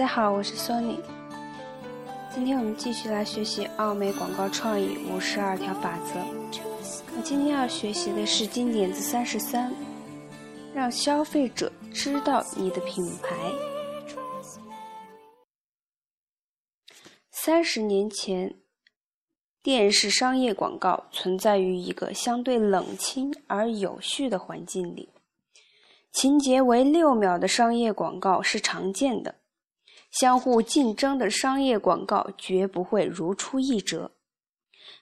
大家好，我是 Sony。今天我们继续来学习奥美广告创意五十二条法则。我今天要学习的是经典字三十三，让消费者知道你的品牌。三十年前，电视商业广告存在于一个相对冷清而有序的环境里。情节为六秒的商业广告是常见的，相互竞争的商业广告绝不会如出一辙。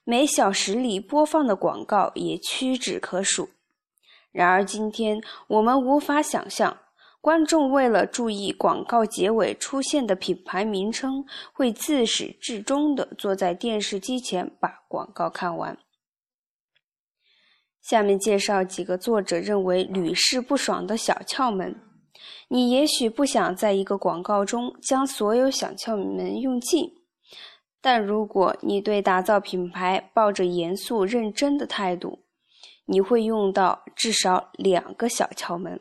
每小时里播放的广告也屈指可数。然而，今天我们无法想象，观众为了注意广告结尾出现的品牌名称，会自始至终地坐在电视机前把广告看完。下面介绍几个作者认为屡试不爽的小窍门。你也许不想在一个广告中将所有小窍门用尽，但如果你对打造品牌抱着严肃认真的态度，你会用到至少两个小窍门。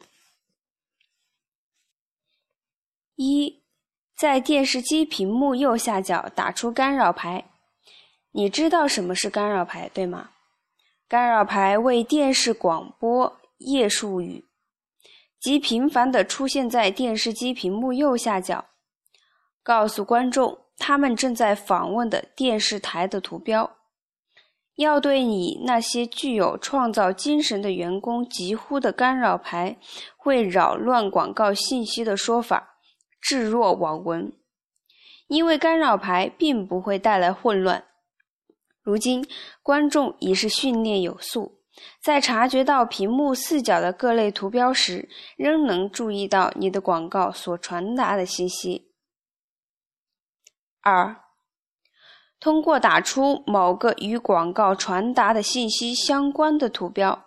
一，在电视机屏幕右下角打出干扰牌。你知道什么是干扰牌，对吗？干扰牌为电视广播业术语，即频繁地出现在电视机屏幕右下角，告诉观众他们正在访问的电视台的图标。要对你那些具有创造精神的员工疾呼的干扰牌会扰乱广告信息的说法置若罔闻，因为干扰牌并不会带来混乱。如今，观众已是训练有素，在察觉到屏幕四角的各类图标时，仍能注意到你的广告所传达的信息。二，通过打出某个与广告传达的信息相关的图标，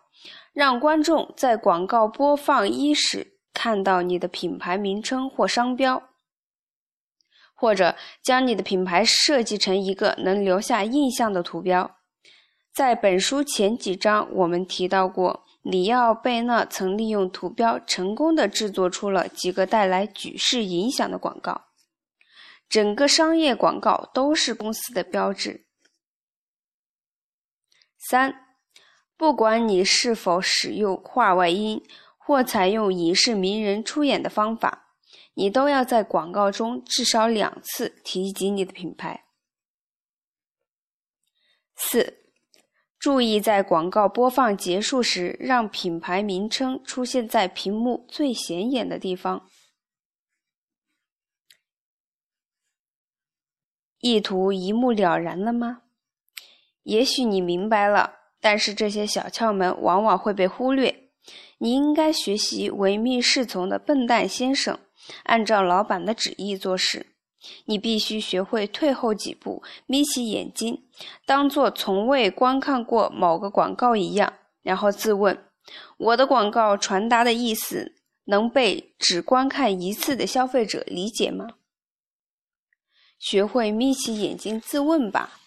让观众在广告播放伊始看到你的品牌名称或商标。或者将你的品牌设计成一个能留下印象的图标。在本书前几章，我们提到过，里奥贝纳曾利用图标成功的制作出了几个带来举世影响的广告。整个商业广告都是公司的标志。三，不管你是否使用画外音或采用影视名人出演的方法。你都要在广告中至少两次提及你的品牌。四，注意在广告播放结束时，让品牌名称出现在屏幕最显眼的地方。意图一目了然了吗？也许你明白了，但是这些小窍门往往会被忽略。你应该学习唯命是从的笨蛋先生。按照老板的旨意做事，你必须学会退后几步，眯起眼睛，当做从未观看过某个广告一样，然后自问：我的广告传达的意思能被只观看一次的消费者理解吗？学会眯起眼睛自问吧。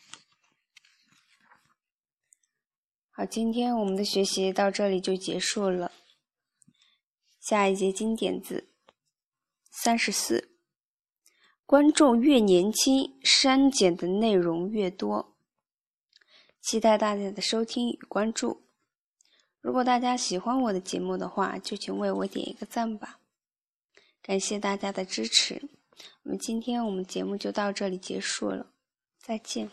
好，今天我们的学习到这里就结束了。下一节经典字。三十四，观众越年轻，删减的内容越多。期待大家的收听与关注。如果大家喜欢我的节目的话，就请为我点一个赞吧。感谢大家的支持。我们今天我们节目就到这里结束了，再见。